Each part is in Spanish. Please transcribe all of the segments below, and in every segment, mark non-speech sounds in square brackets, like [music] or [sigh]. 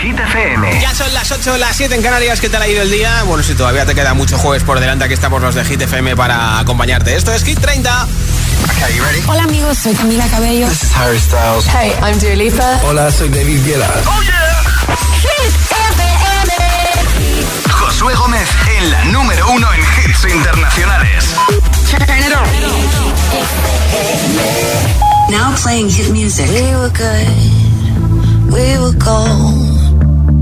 Hit FM. Ya son las 8, las 7 en Canarias. ¿Qué tal ha ido el día? Bueno, si todavía te queda mucho jueves por delante, aquí estamos los de Hit FM para acompañarte. Esto es Hit 30. Okay, you ready? Hola amigos, soy Camila Cabello. This is Harry Styles. Hey, I'm Dua Lipa. Hola, soy David Guetta. Oh yeah. Hit FM. Josué Gómez en la número uno en hits internacionales. Turn it on. Now playing hit music. We were good, we were gold.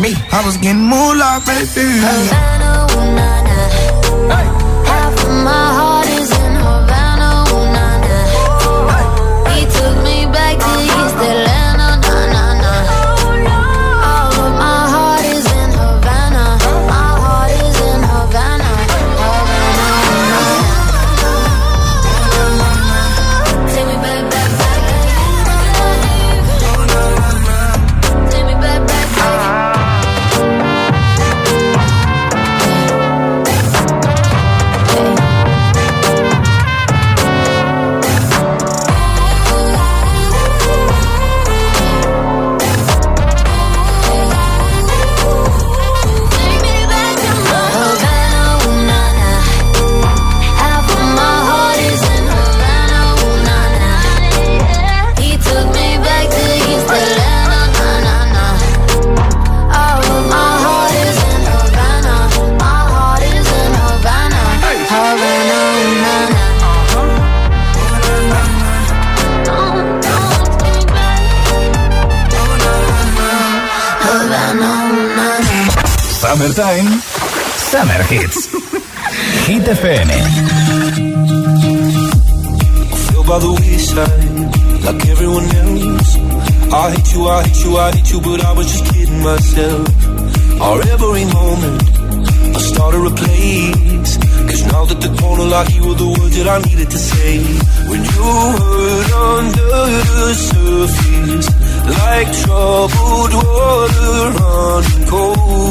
me. I was getting moolah, baby. Havana, ooh, nah, nah. Hey. Half of my heart. Summer Hits. Hit FM. The like everyone else. I hate you, I hate you, I hate you, but I was just kidding myself. Our every moment, I started a place. Cause now that the corner you were the words that I needed to say. When you under the surface, like troubled water running cold.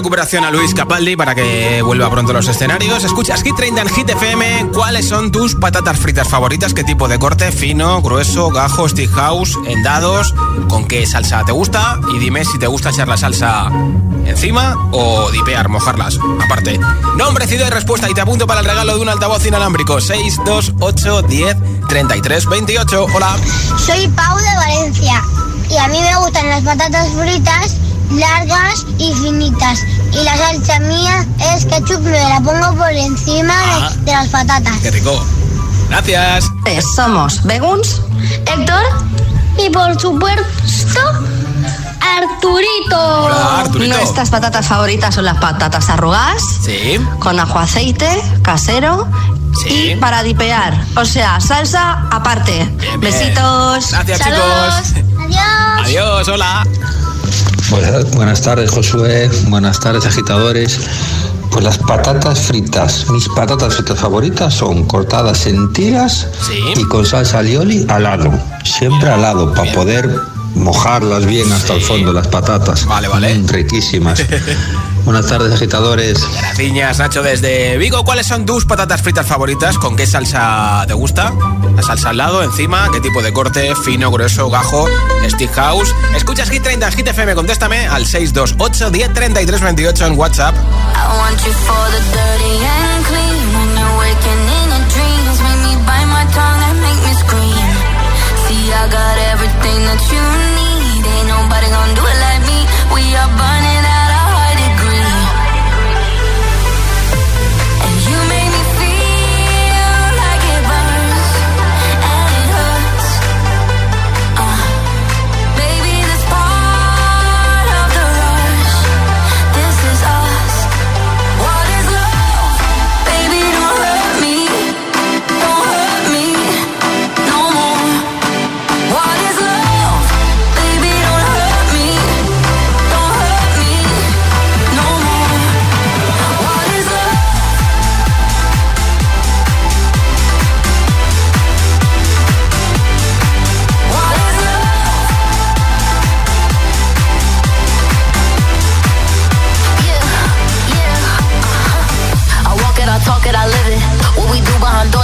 Recuperación a Luis Capaldi para que vuelva pronto a los escenarios. Escuchas Hit 30 en Hit FM. ¿Cuáles son tus patatas fritas favoritas? ¿Qué tipo de corte? ¿Fino, grueso, gajo, stick house, en dados? ¿Con qué salsa te gusta? Y dime si te gusta echar la salsa encima o dipear, mojarlas. Aparte, nombre, ciudad y respuesta. Y te apunto para el regalo de un altavoz inalámbrico. 628 10 33 28. Hola. Soy Pau de Valencia y a mí me gustan las patatas fritas largas y finitas. Y la salsa mía es ketchup, me la pongo por encima de- Ah. de, las patatas. Qué rico. Gracias. Eh, Somos Beguns. Héctor y por supuesto Arturito. Hola, Arturito. Nuestras patatas favoritas son las patatas arrugadas, Sí. con ajo aceite, casero Sí. y para dipear. O sea, salsa aparte. Bien, bien. Besitos. Gracias, Saludos. chicos. Adiós. Adiós, hola. Buenas, buenas tardes, Josué. Buenas tardes, agitadores. Pues las patatas fritas, mis patatas fritas favoritas son cortadas en tiras Sí. y con salsa alioli al lado. Siempre al lado, para poder mojarlas bien hasta el fondo, las patatas. Vale, vale. Mm, riquísimas. [laughs] buenas tardes, agitadores. Gracias, Nacho, desde Vigo. ¿Cuáles son tus patatas fritas favoritas? ¿Con qué salsa te gusta? ¿La salsa al lado, encima? ¿Qué tipo de corte? ¿Fino, grueso, gajo? ¿Stick house? Escuchas Hit 30, Hit FM. Contéstame al 628 10 33 28 en WhatsApp. I want you for the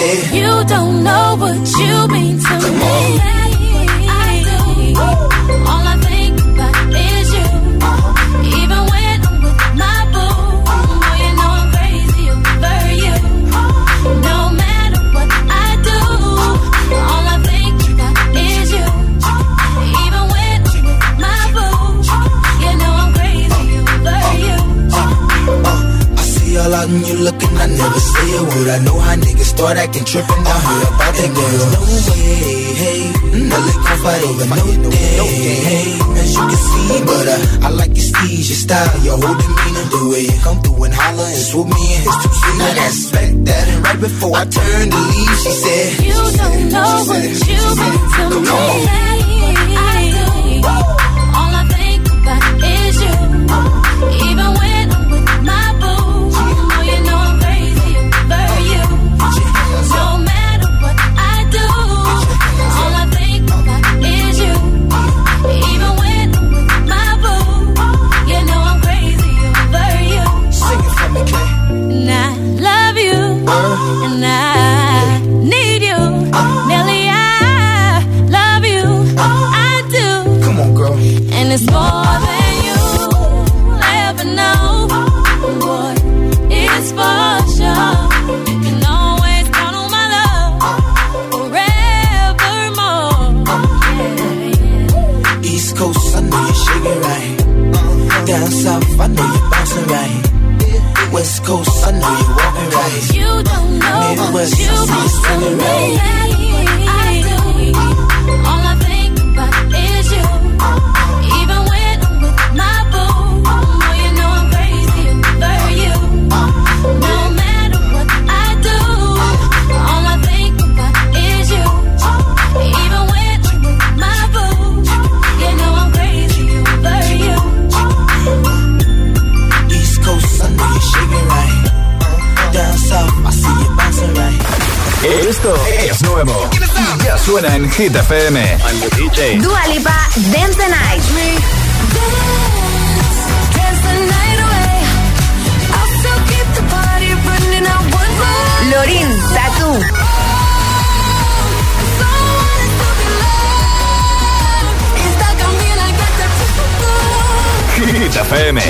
You don't know what you mean to me. Start acting tripping. I heard about that girl. No way, hey. No lick gon' fight over no day, hey. As you can see, but uh, I like your steez, your style, your whole demeanor, the way you come through and holler and swoop me in his two seat. Now that's back that. And right before I turned to leave, she said, You don't know what you've been to me. I do. All I think about is you. was you, was telling me. Suena en Hit FM. Dua Lipa, Dance the Night. Dance the night away. I'll still keep the party running. I want more. Lorin, Tatu. Hit FM.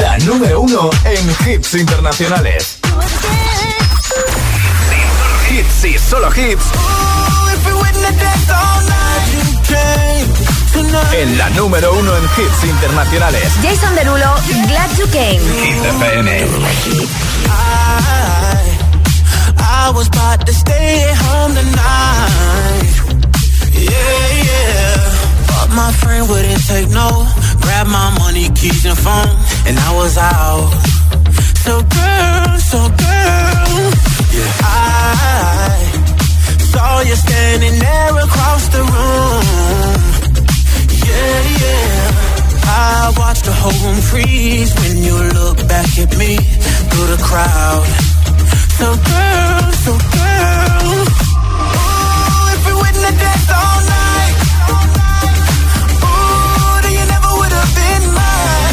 La número uno en hits internacionales. Hits y solo hits. En la número uno en hits internacionales. Jason Derulo, Glad You Came. Hit FM. I, I was about to stay at home tonight. Yeah, yeah. But my friend wouldn't take no. Grab my money, keys, and phone. And I was out. So, girl, so, girl. Yeah. I saw you standing there across the room. Yeah, yeah. I watched the whole room freeze when you look back at me through the crowd. So girl, so girl, ooh, if we wouldn't have danced all night, ooh, then you never would have been mine.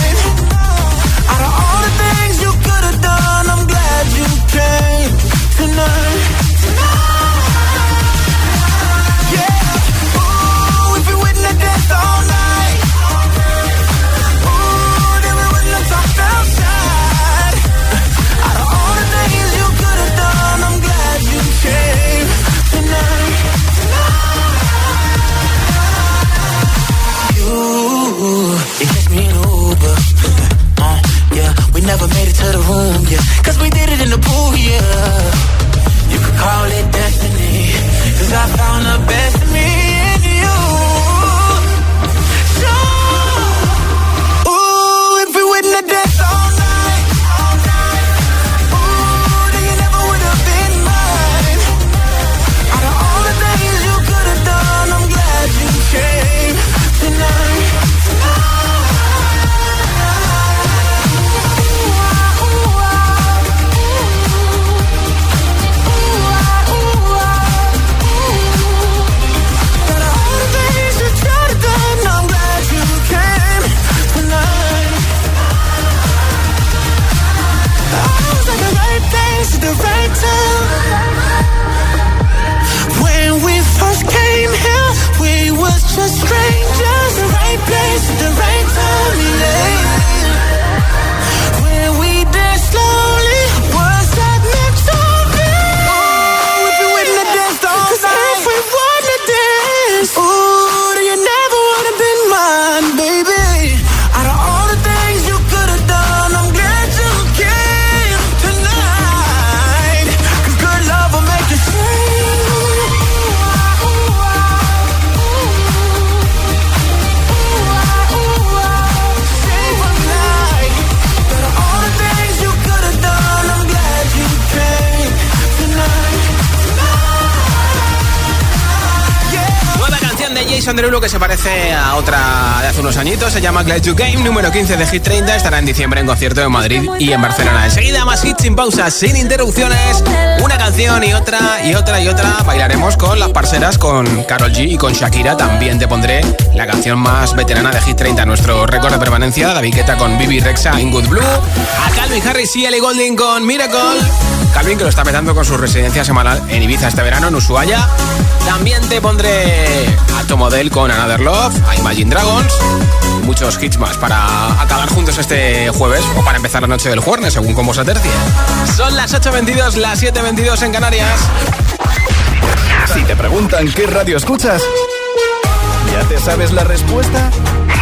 De Lulu que se parece a otra de hace unos añitos. Se llama Glad You Game, número 15 de Hit 30. Estará en diciembre en concierto en Madrid y en Barcelona. Enseguida más hits sin pausas, sin interrupciones. Una canción y otra y otra y otra. Bailaremos con las parceras, con Carol G y con Shakira. También te pondré la canción más veterana de Hit 30, nuestro récord de permanencia. David Guetta con Bibi Rexa in Good Blue. A Calvin Harris y Ellie Golding con Miracle. Calvin que lo está petando con su residencia semanal en Ibiza este verano, en Ushuaia. También te pondré a Tomodel con Another Love, a Imagine Dragons, y muchos hits más para acabar juntos este jueves o para empezar la noche del jueves, según cómo se tercie. Son las 8.22, las 7.22 en Canarias. Si te preguntan qué radio escuchas, ¿ya te sabes la respuesta?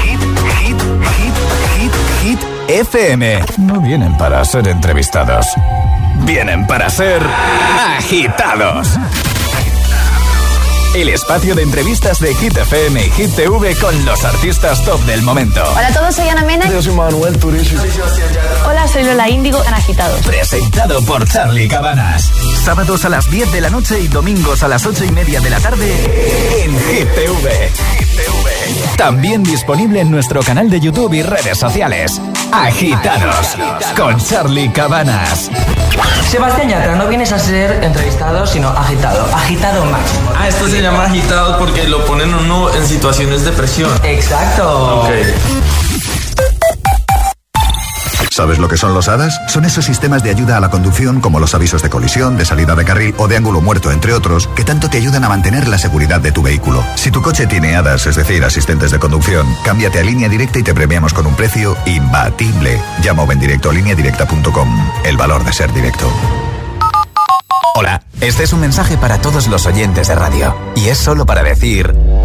Hit, hit, hit, hit, hit, FM. No vienen para ser entrevistados, vienen para ser agitados. El espacio de entrevistas de Hit FM y Hit TV con los artistas top del momento. Hola a todos, soy Ana Mena. Yo soy Manuel Turizo. Hola, soy Lola Índigo, en Agitados. Presentado por Charlie Cabanas. Sábados a las 10 de la noche y domingos a las 8 y media de la tarde en Hit TV. También disponible en nuestro canal de YouTube y redes sociales. Agitados con Charlie Cabanas. Sebastián Yatra, no vienes a ser entrevistado, sino agitado. Agitado máximo. Ah, esto se llama agitado porque lo ponen uno en situaciones de presión. Exacto. Ok. ¿Sabes lo que son los HADAS? Son esos sistemas de ayuda a la conducción como los avisos de colisión, de salida de carril o de ángulo muerto, entre otros, que tanto te ayudan a mantener la seguridad de tu vehículo. Si tu coche tiene HADAS, es decir, asistentes de conducción, cámbiate a línea directa y te premiamos con un precio imbatible. Llama o ven directo a lineadirecta.com. El valor de ser directo. Hola, este es un mensaje para todos los oyentes de radio. Y es solo para decir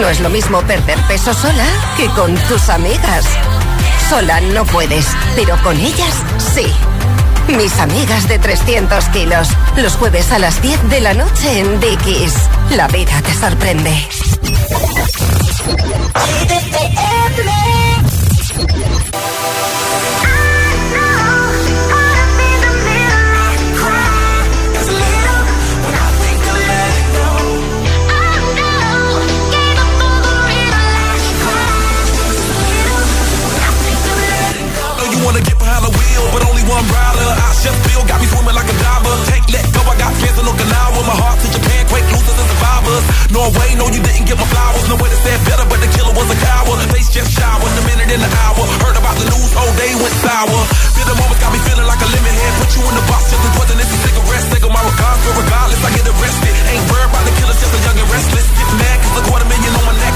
No es lo mismo perder peso sola que con tus amigas. Sola no puedes, pero con ellas sí. Mis amigas de 300 kilos. Los jueves a las 10 de la noche en Dickies. La vida te sorprende. Wheel, but only one rider. I just feel got me swimming like a diver. Can't let go, I got fans in Okinawa. My heart to Japan, quake losers and survivors. Norway, no, you didn't get my flowers. No way to say better, but the killer was a coward. Face just showered, a minute in the hour. Heard about the news, whole day went sour. Bitter moments got me feeling like a lemon head. Put you in the box just as poison is a cigarette. Take my regards, but regardless, I get arrested. Ain't worried about the killers, just a young and restless. Get mad, cause a quarter million on my necklace.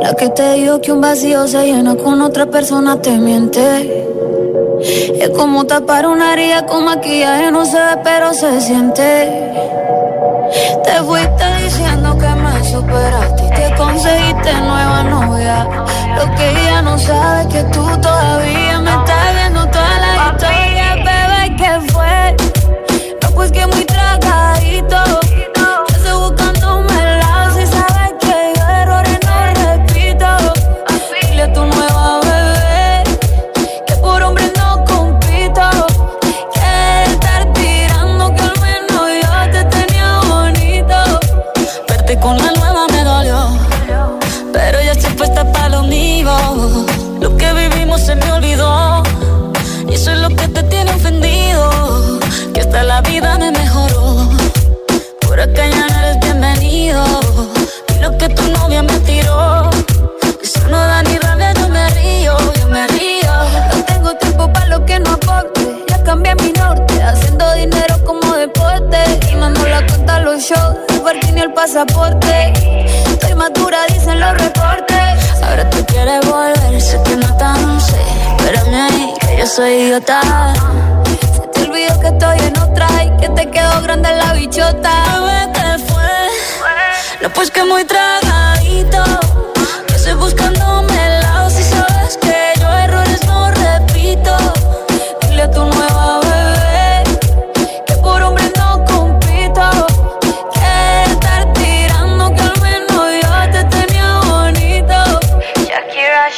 La que te dijo que un vacío se llena con otra persona te miente. Es como tapar una herida con maquillaje, no se ve, pero se siente. Te fuiste diciendo que me superaste y te conseguiste nueva novia. Lo que ella no sabe es que tú todavía me estás Pues que muy tragadito. Pasaporte. Estoy madura, dicen los reportes. Ahora tú quieres volver, sé que no tan sé. Espérame ahí, que yo soy idiota. Se te olvidó que estoy en otra y que te quedó grande la bichota. Te fue. No, pues que muy tragadito. Yo estoy buscándome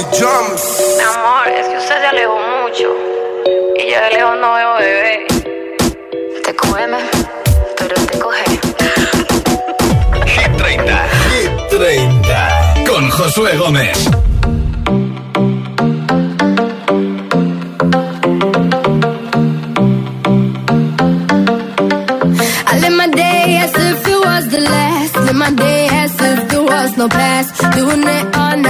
Mi amor, es que usted se alejó mucho. Y yo de lejos no veo bebé. Te come, pero te coge. Hit 30. Hit 30. Con Josué Gómez. I live my day as if it was the last. Live my day as if there was no past. Doing it all night,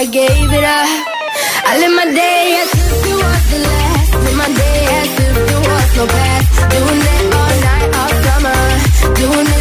I gave it up. I live my day as if it was the last. Live my day as if there was no past. Doing it all night, all summer. Doing it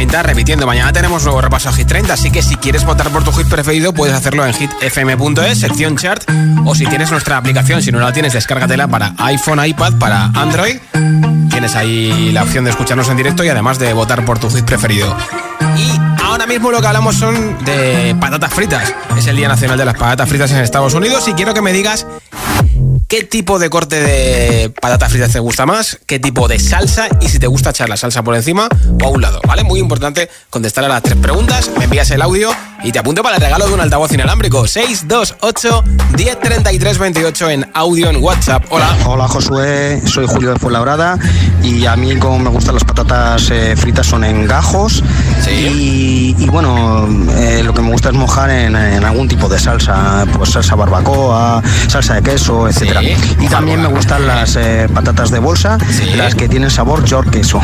30, repitiendo. Mañana tenemos nuevo repaso a Hit 30, así que si quieres votar por tu hit preferido, puedes hacerlo en hitfm.es, sección chart, o si tienes nuestra aplicación, si no la tienes, descárgatela para iPhone, iPad, para Android. Tienes ahí la opción de escucharnos en directo y además de votar por tu hit preferido. Y ahora mismo lo que hablamos son de patatas fritas. Es el Día Nacional de las Patatas Fritas en Estados Unidos y quiero que me digas ¿Qué tipo de corte de patatas fritas te gusta más? ¿Qué tipo de salsa? Y si te gusta echar la salsa por encima o a un lado, ¿vale? Muy importante contestar a las tres preguntas. Me envías el audio y te apunto para el regalo de un altavoz inalámbrico. 628 1033 28 en audio en WhatsApp. Hola. Hola Josué, soy Julio de Fuenlabrada y a mí como me gustan las patatas eh, fritas son en gajos y, y bueno, eh, lo que me gusta es mojar en, en algún tipo de salsa, pues salsa barbacoa, salsa de queso, etcétera. Y también me gustan las eh, patatas de bolsa, las que tienen sabor york queso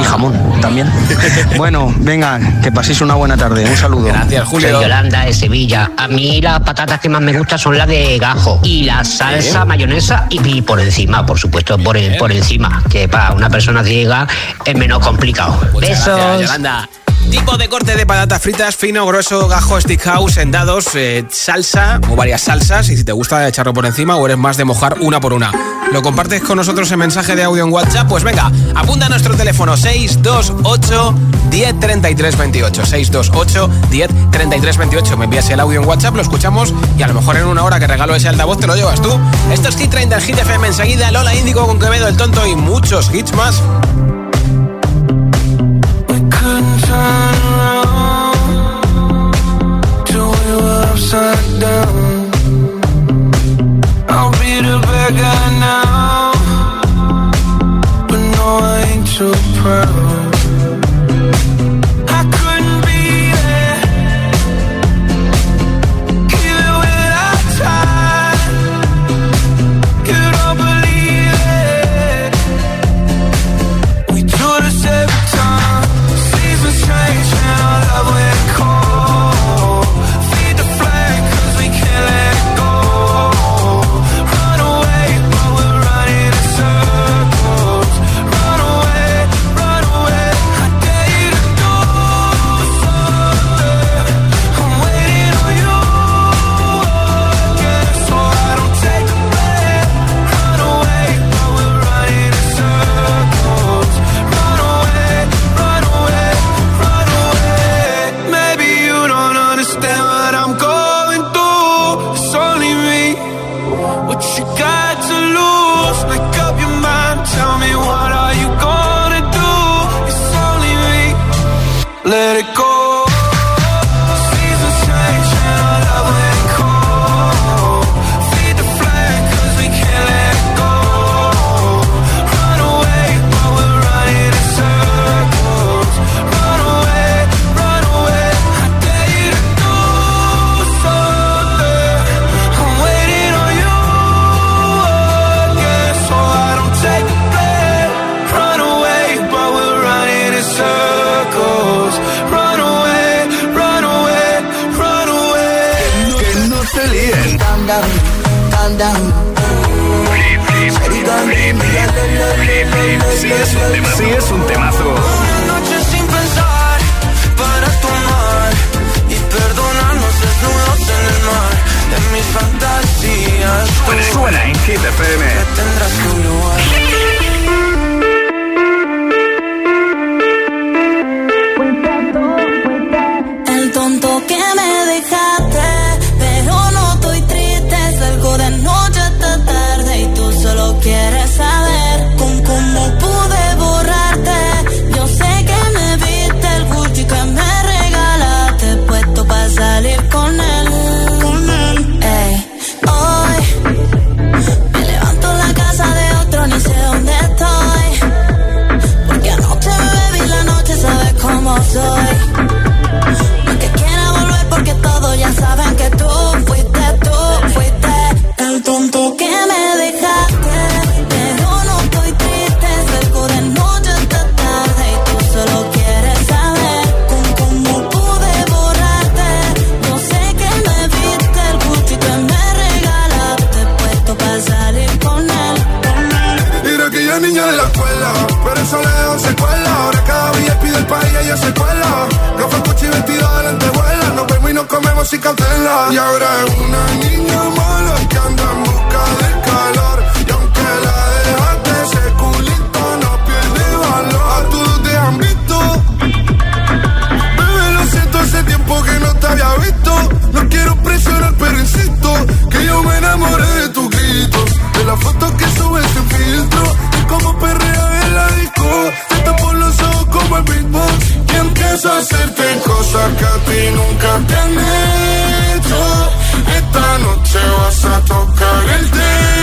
y jamón también. [laughs] bueno, venga, que paséis una buena tarde. Un saludo. Gracias, Soy Yolanda de Sevilla. A mí las patatas que más me gustan son las de gajo y la salsa, mayonesa y, y por encima, por supuesto, por, el- por encima, que para una persona ciega es menos complicado. Muchas Besos. gracias, Yolanda. Tipo de corte de patatas fritas, fino, grueso, gajo, stick house, en dados, eh, salsa o varias salsas. Y si te gusta echarlo por encima o eres más de mojar una por una. ¿Lo compartes con nosotros en mensaje de audio en WhatsApp? Pues venga, apunta a nuestro teléfono 628 1033 28. 628 1033 28. Me envías el audio en WhatsApp, lo escuchamos y a lo mejor en una hora que regalo ese altavoz te lo llevas tú. Esto es Hit 30 en Hit FM enseguida. Lola Índigo con Quevedo el Tonto y muchos hits más. tanto que me dejaste. y. Y ahora es una niña mala que anda en busca del calor. Y aunque la dejaste, ese culito no pierde valor. A todos te han visto. Bebé, lo siento, hace tiempo que no te había visto. No quiero presionar, pero insisto que yo me enamoré de tus gritos. De las fotos que subes en filtro. Y como perrea en la disco como el beatbox y empiezo a hacerte cosas que a ti nunca te han hecho. Esta noche vas a tocar el tema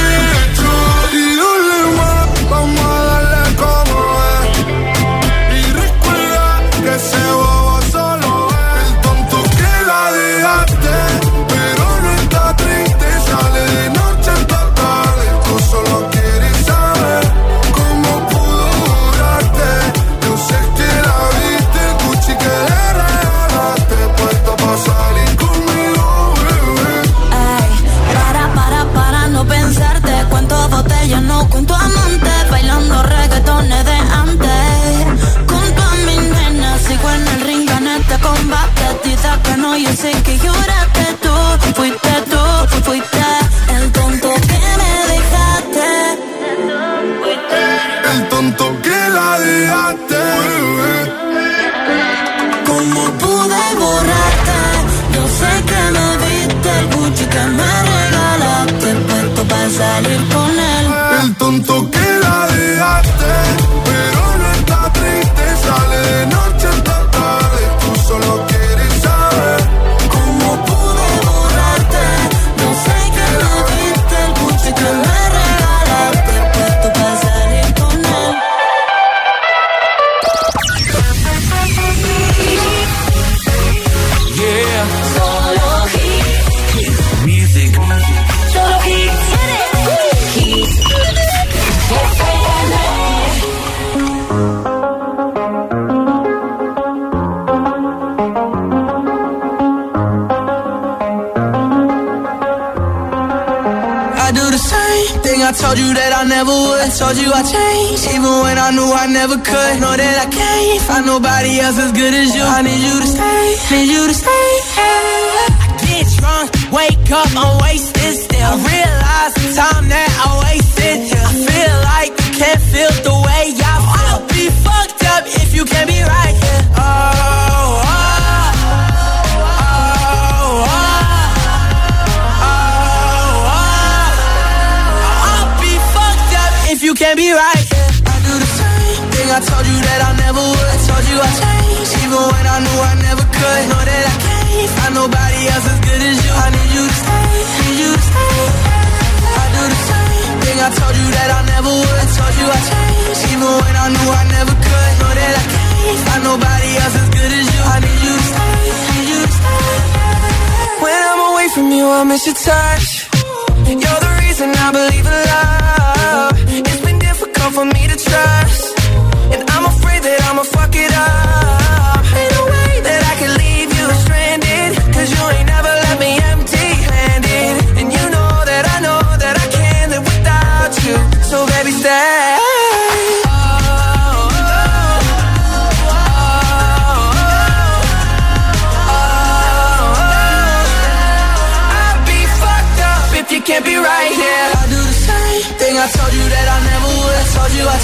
your touch.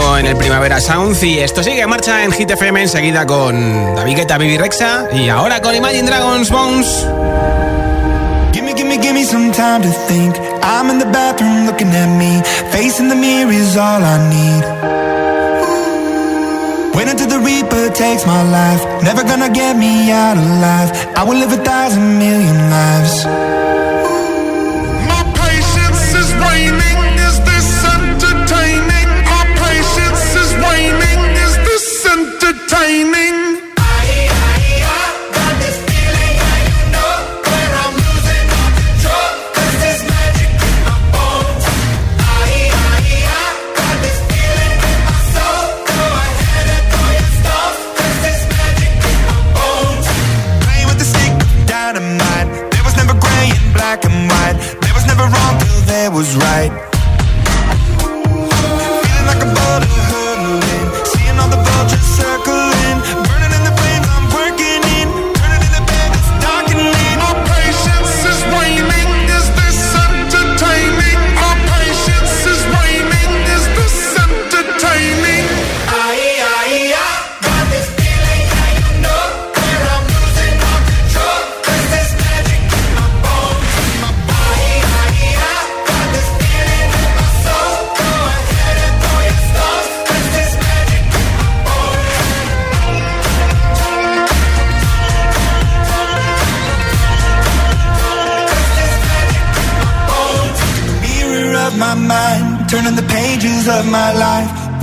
sonando en el Primavera Sound y esto sigue en marcha en Hit FM enseguida con David Guetta, Bibi Rexa y ahora con Imagine Dragons Bones. Give me, give me, give me some time to think. I'm in the bathroom looking at me. Facing the mirror is all I need. When until the Reaper takes my life, never gonna get me out alive. I will live a thousand million lives. entertaining.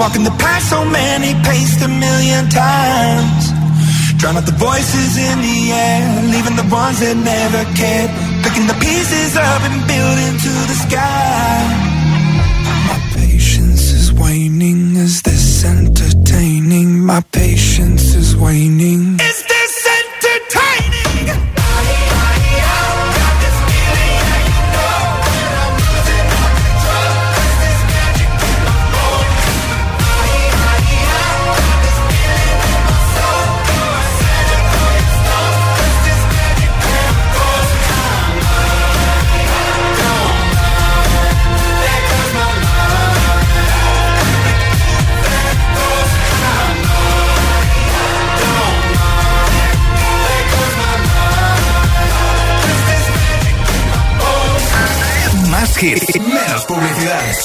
Walking the path so many paced a million times. Drown out the voices in the air, leaving the ones that never cared.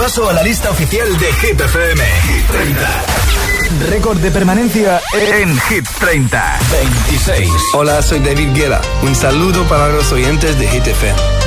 repaso a la lista oficial de Hit FM. Hit 30. Récord de permanencia en Hit 30. Hola, soy David Guerra. Un saludo para los oyentes de Hit FM.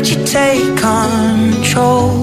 let you take control.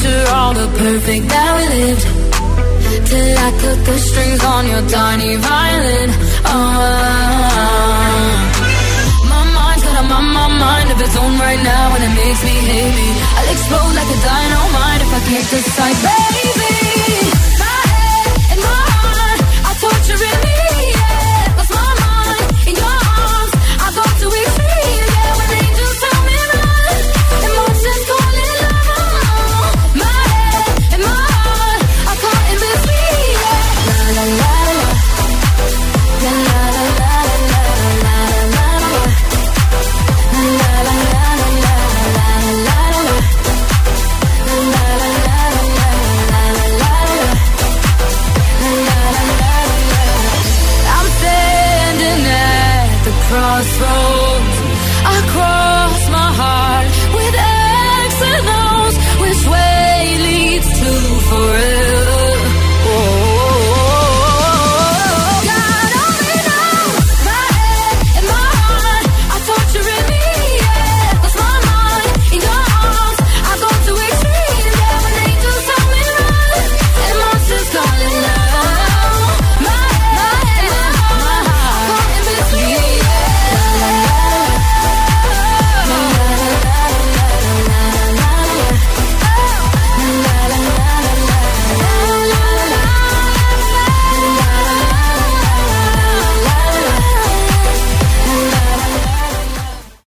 picture all the perfect that we lived Till I cut the strings on your tiny violin. Oh. My mind's got a my, my mind of its own right now And it makes me heavy I'll explode like a dynamite if I can't decide, baby!